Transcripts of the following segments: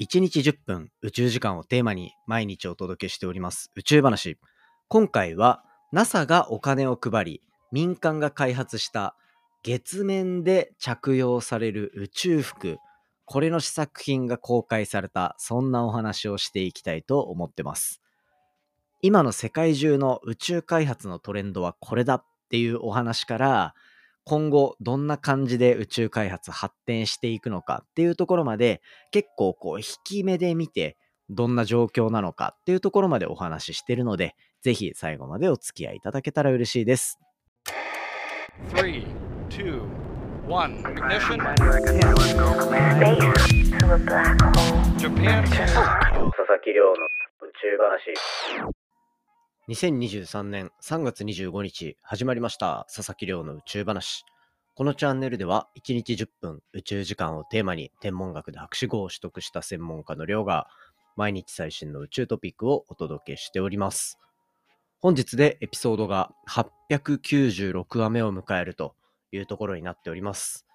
1日10分宇宙時間をテーマに毎日お届けしております宇宙話。今回は NASA がお金を配り民間が開発した月面で着用される宇宙服これの試作品が公開されたそんなお話をしていきたいと思ってます今の世界中の宇宙開発のトレンドはこれだっていうお話から今後どんな感じで宇宙開発発展していくのかっていうところまで結構こう引き目で見てどんな状況なのかっていうところまでお話ししてるのでぜひ最後までお付き合いいただけたら嬉しいです。3 2 1 Ignition. Japan. 佐々木亮の宇宙話2023年3月25日始まりました佐々木亮の宇宙話。このチャンネルでは1日10分宇宙時間をテーマに天文学で博士号を取得した専門家の亮が毎日最新の宇宙トピックをお届けしております。本日でエピソードが896話目を迎えるというところになっております。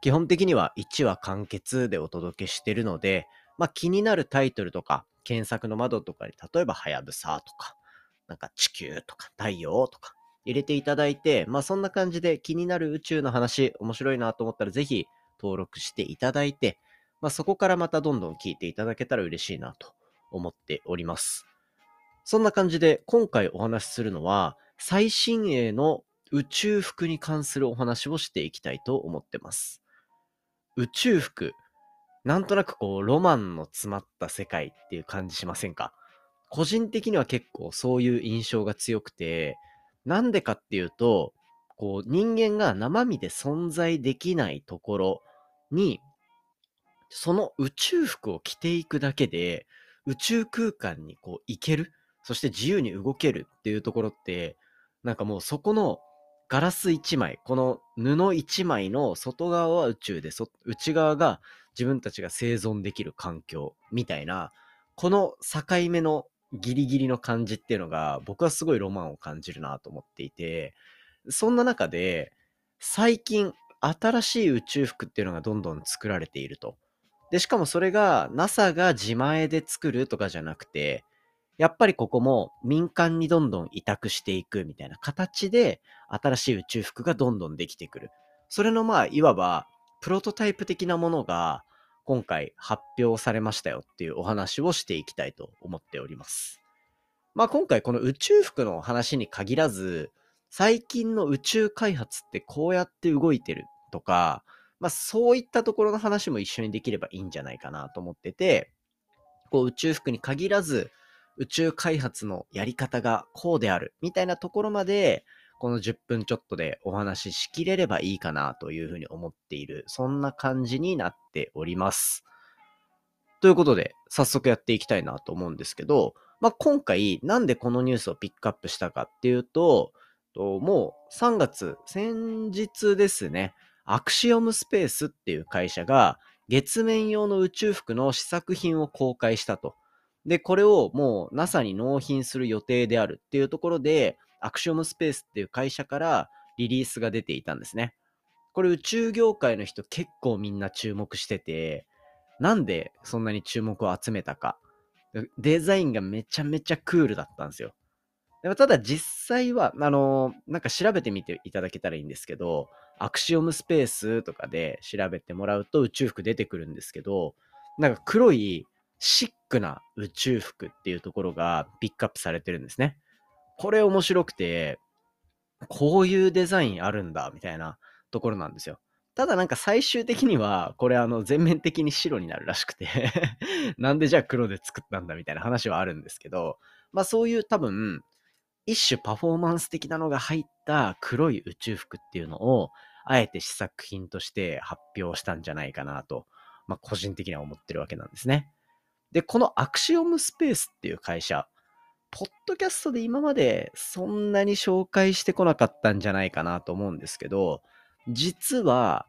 基本的には1話完結でお届けしているので、まあ、気になるタイトルとか検索の窓とかに例えばはやぶさとかなんか地球とか太陽とか入れていただいて、まあそんな感じで気になる宇宙の話、面白いなと思ったらぜひ登録していただいて、まあそこからまたどんどん聞いていただけたら嬉しいなと思っております。そんな感じで今回お話しするのは最新鋭の宇宙服に関するお話をしていきたいと思ってます。宇宙服。なんとなくこうロマンの詰まった世界っていう感じしませんか？個人的には結構そういう印象が強くて、なんでかっていうと、こう人間が生身で存在できないところに、その宇宙服を着ていくだけで、宇宙空間にこう行ける、そして自由に動けるっていうところって、なんかもうそこのガラス1枚、この布1枚の外側は宇宙で、内側が自分たちが生存できる環境みたいな、この境目のギリギリの感じっていうのが僕はすごいロマンを感じるなと思っていてそんな中で最近新しい宇宙服っていうのがどんどん作られていると。で、しかもそれが NASA が自前で作るとかじゃなくて、やっぱりここも民間にどんどん委託していくみたいな形で新しい宇宙服がどんどんできてくる。それのまあ、いわばプロトタイプ的なものが今回発表されましたよっていうお話をしていきたいと思っております。まあ今回この宇宙服の話に限らず、最近の宇宙開発ってこうやって動いてるとか、まあそういったところの話も一緒にできればいいんじゃないかなと思ってて、こう宇宙服に限らず宇宙開発のやり方がこうであるみたいなところまでこの10分ちょっとでお話ししきれればいいかなというふうに思っている、そんな感じになっております。ということで、早速やっていきたいなと思うんですけど、まあ、今回なんでこのニュースをピックアップしたかっていうと、もう3月、先日ですね、アクシオムスペースっていう会社が月面用の宇宙服の試作品を公開したと。で、これをもう NASA に納品する予定であるっていうところで、アクシオムスペースっていう会社からリリースが出ていたんですね。これ宇宙業界の人結構みんな注目してて、なんでそんなに注目を集めたか。デザインがめちゃめちゃクールだったんですよ。でもただ実際は、あのー、なんか調べてみていただけたらいいんですけど、アクシオムスペースとかで調べてもらうと宇宙服出てくるんですけど、なんか黒いシックな宇宙服っていうところがピックアップされてるんですね。これ面白くて、こういうデザインあるんだ、みたいなところなんですよ。ただなんか最終的には、これあの全面的に白になるらしくて なんでじゃあ黒で作ったんだみたいな話はあるんですけど、まあそういう多分、一種パフォーマンス的なのが入った黒い宇宙服っていうのを、あえて試作品として発表したんじゃないかなと、まあ個人的には思ってるわけなんですね。で、このアクシオムスペースっていう会社、ポッドキャストで今までそんなに紹介してこなかったんじゃないかなと思うんですけど、実は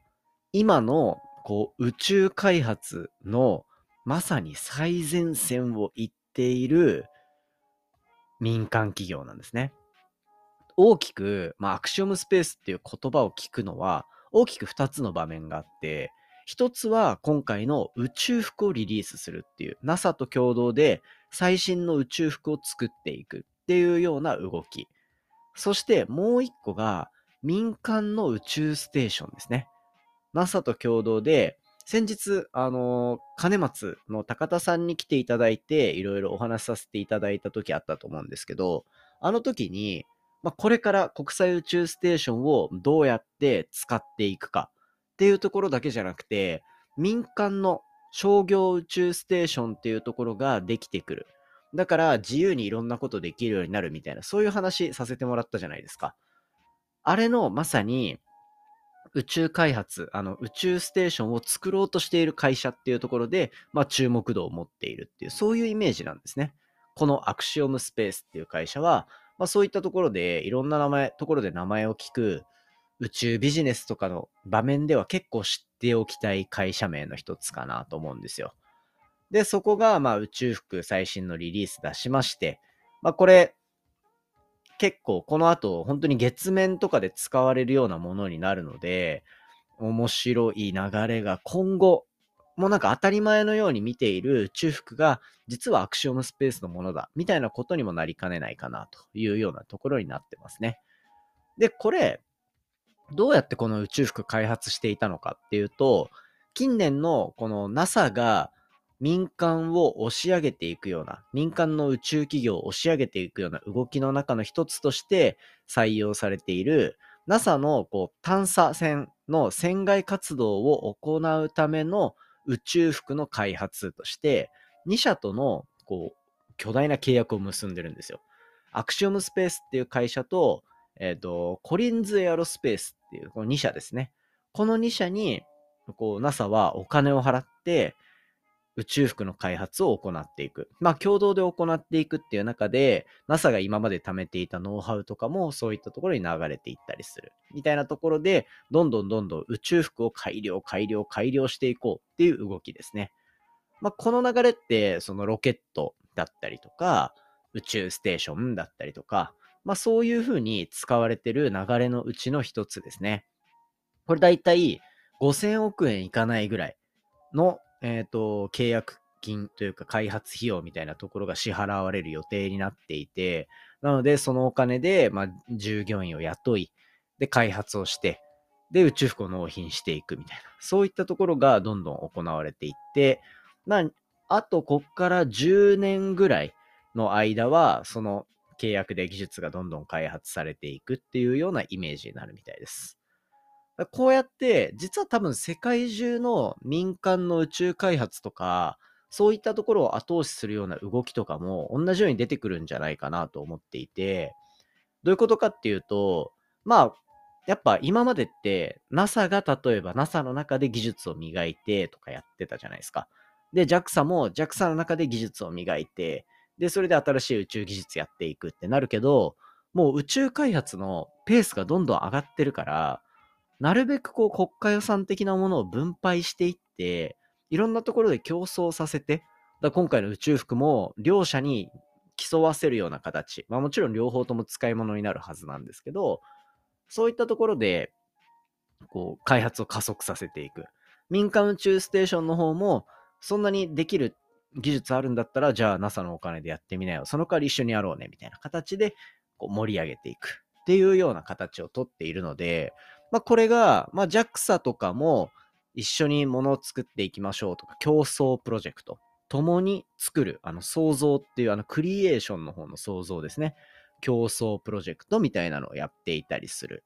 今のこう宇宙開発のまさに最前線を行っている民間企業なんですね。大きく、まあ、アクシオムスペースっていう言葉を聞くのは大きく2つの場面があって、一つは今回の宇宙服をリリースするっていう NASA と共同で最新の宇宙服を作っていくっていうような動き。そしてもう一個が民間の宇宙ステーションですね。NASA と共同で先日、あの、金松の高田さんに来ていただいて、いろいろお話しさせていただいた時あったと思うんですけど、あの時に、まあ、これから国際宇宙ステーションをどうやって使っていくかっていうところだけじゃなくて、民間の商業宇宙ステーションっていうところができてくる。だから自由にいろんなことできるようになるみたいな、そういう話させてもらったじゃないですか。あれのまさに宇宙開発、あの宇宙ステーションを作ろうとしている会社っていうところで、まあ、注目度を持っているっていう、そういうイメージなんですね。このアクシオムスペースっていう会社は、まあ、そういったところでいろんな名前、ところで名前を聞く宇宙ビジネスとかの場面では結構知っておきたい会社名の一つかなと思うんですよ。で、そこが、まあ、宇宙服最新のリリース出しまして、まあ、これ、結構この後、本当に月面とかで使われるようなものになるので、面白い流れが今後、もうなんか当たり前のように見ている宇宙服が、実はアクシオムスペースのものだ、みたいなことにもなりかねないかなというようなところになってますね。で、これ、どうやってこの宇宙服開発していたのかっていうと、近年のこの NASA が民間を押し上げていくような、民間の宇宙企業を押し上げていくような動きの中の一つとして採用されている NASA のこう探査船の船外活動を行うための宇宙服の開発として、2社とのこう巨大な契約を結んでるんですよ。アクシオムスペースっていう会社と、えっ、ー、と、コリンズエアロスペースっていうこの2社ですね。この2社にこう NASA はお金を払って、宇宙服の開発を行っていく。まあ、共同で行っていくっていう中で、NASA が今まで貯めていたノウハウとかもそういったところに流れていったりする。みたいなところで、どんどんどんどん宇宙服を改良、改良、改良していこうっていう動きですね。まあ、この流れって、そのロケットだったりとか、宇宙ステーションだったりとか、まあ、そういうふうに使われてる流れのうちの一つですね。これだいたい5000億円いかないぐらいのえ、ー、と、契約金というか開発費用みたいなところが支払われる予定になっていて、なので、そのお金で、まあ、従業員を雇い、で、開発をして、で、宇宙服を納品していくみたいな、そういったところがどんどん行われていって、まあ、あと、こっから10年ぐらいの間は、その契約で技術がどんどん開発されていくっていうようなイメージになるみたいです。こうやって、実は多分世界中の民間の宇宙開発とか、そういったところを後押しするような動きとかも同じように出てくるんじゃないかなと思っていて、どういうことかっていうと、まあ、やっぱ今までって NASA が例えば NASA の中で技術を磨いてとかやってたじゃないですか。で、JAXA も JAXA の中で技術を磨いて、で、それで新しい宇宙技術やっていくってなるけど、もう宇宙開発のペースがどんどん上がってるから、なるべくこう国家予算的なものを分配していって、いろんなところで競争させて、だ今回の宇宙服も両者に競わせるような形、まあもちろん両方とも使い物になるはずなんですけど、そういったところで、こう、開発を加速させていく。民間宇宙ステーションの方も、そんなにできる技術あるんだったら、じゃあ NASA のお金でやってみなよ。その代わり一緒にやろうね、みたいな形で、こう盛り上げていくっていうような形をとっているので、まあ、これが、まあ、JAXA とかも一緒にものを作っていきましょうとか、競争プロジェクト、共に作る、あの、創造っていう、あの、クリエーションの方の創造ですね。競争プロジェクトみたいなのをやっていたりする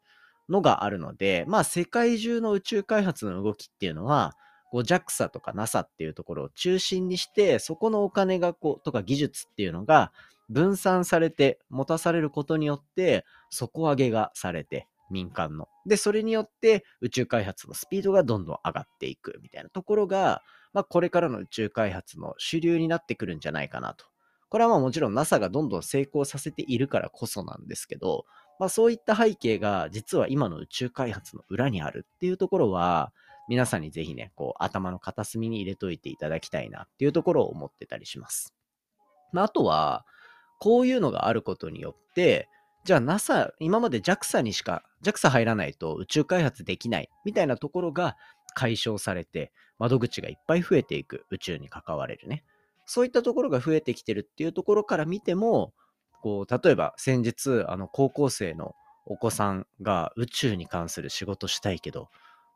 のがあるので、まあ、世界中の宇宙開発の動きっていうのは、こう JAXA とか NASA っていうところを中心にして、そこのお金がこう、とか技術っていうのが分散されて、持たされることによって、底上げがされて、民間の。で、それによって宇宙開発のスピードがどんどん上がっていくみたいなところが、まあ、これからの宇宙開発の主流になってくるんじゃないかなと。これはまあもちろん NASA がどんどん成功させているからこそなんですけど、まあそういった背景が実は今の宇宙開発の裏にあるっていうところは、皆さんにぜひね、こう頭の片隅に入れといていただきたいなっていうところを思ってたりします。まああとは、こういうのがあることによって、じゃあ NASA、今まで JAXA にしか、JAXA 入らないと宇宙開発できないみたいなところが解消されて、窓口がいっぱい増えていく、宇宙に関われるね。そういったところが増えてきてるっていうところから見ても、こう、例えば先日、あの、高校生のお子さんが宇宙に関する仕事したいけど、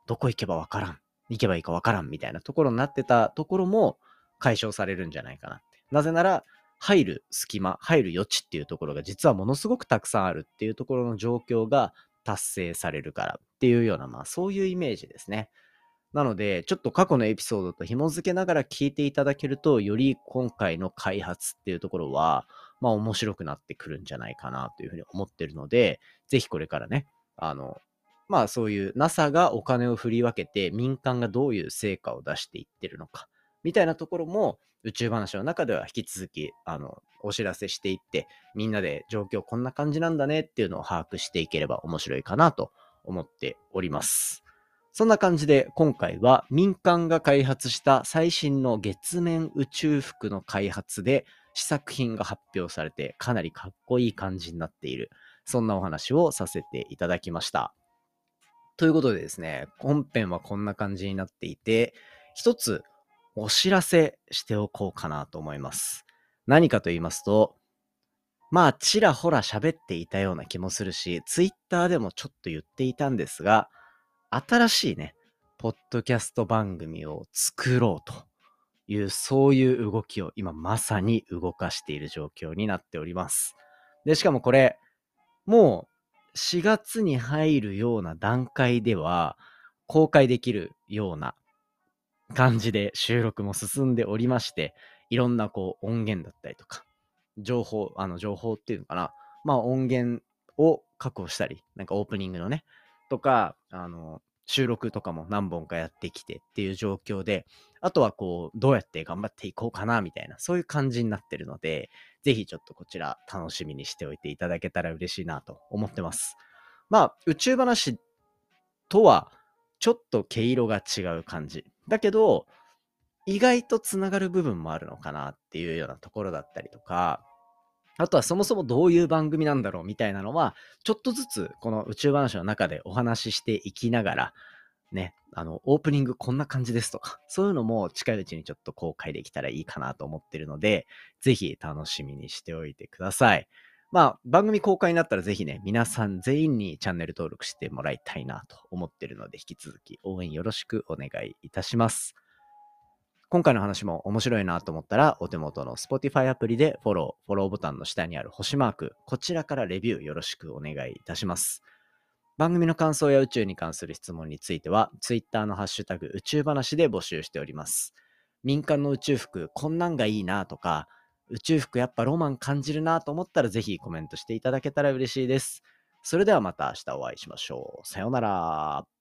どこ行けばわからん。行けばいいかわからんみたいなところになってたところも解消されるんじゃないかな。なぜなら、入る隙間、入る余地っていうところが実はものすごくたくさんあるっていうところの状況が達成されるからっていうような、まあそういうイメージですね。なので、ちょっと過去のエピソードと紐付けながら聞いていただけると、より今回の開発っていうところは、まあ面白くなってくるんじゃないかなというふうに思ってるので、ぜひこれからね、あの、まあそういう NASA がお金を振り分けて民間がどういう成果を出していってるのか、みたいなところも宇宙話の中では引き続き、あの、お知らせしていって、みんなで状況こんな感じなんだねっていうのを把握していければ面白いかなと思っております。そんな感じで今回は民間が開発した最新の月面宇宙服の開発で試作品が発表されてかなりかっこいい感じになっている。そんなお話をさせていただきました。ということでですね、本編はこんな感じになっていて、一つお知らせしておこうかなと思います。何かと言いますと、まあ、ちらほら喋っていたような気もするし、ツイッターでもちょっと言っていたんですが、新しいね、ポッドキャスト番組を作ろうという、そういう動きを今まさに動かしている状況になっております。で、しかもこれ、もう4月に入るような段階では公開できるような感じで収録も進んでおりまして、いろんなこう音源だったりとか、情報、あの情報っていうのかな、まあ音源を確保したり、なんかオープニングのね、とか、あの、収録とかも何本かやってきてっていう状況で、あとはこう、どうやって頑張っていこうかなみたいな、そういう感じになってるので、ぜひちょっとこちら楽しみにしておいていただけたら嬉しいなと思ってます。まあ、宇宙話とは、ちょっと毛色が違う感じ。だけど、意外とつながる部分もあるのかなっていうようなところだったりとか、あとはそもそもどういう番組なんだろうみたいなのは、ちょっとずつこの宇宙話の中でお話ししていきながら、ね、あの、オープニングこんな感じですとか、そういうのも近いうちにちょっと公開できたらいいかなと思ってるので、ぜひ楽しみにしておいてください。まあ、番組公開になったらぜひね、皆さん全員にチャンネル登録してもらいたいなと思ってるので、引き続き応援よろしくお願いいたします。今回の話も面白いなと思ったら、お手元の Spotify アプリでフォロー、フォローボタンの下にある星マーク、こちらからレビューよろしくお願いいたします。番組の感想や宇宙に関する質問については、Twitter のハッシュタグ宇宙話で募集しております。民間の宇宙服、こんなんがいいなとか、宇宙服やっぱロマン感じるなと思ったらぜひコメントしていただけたら嬉しいです。それではまた明日お会いしましょう。さようなら。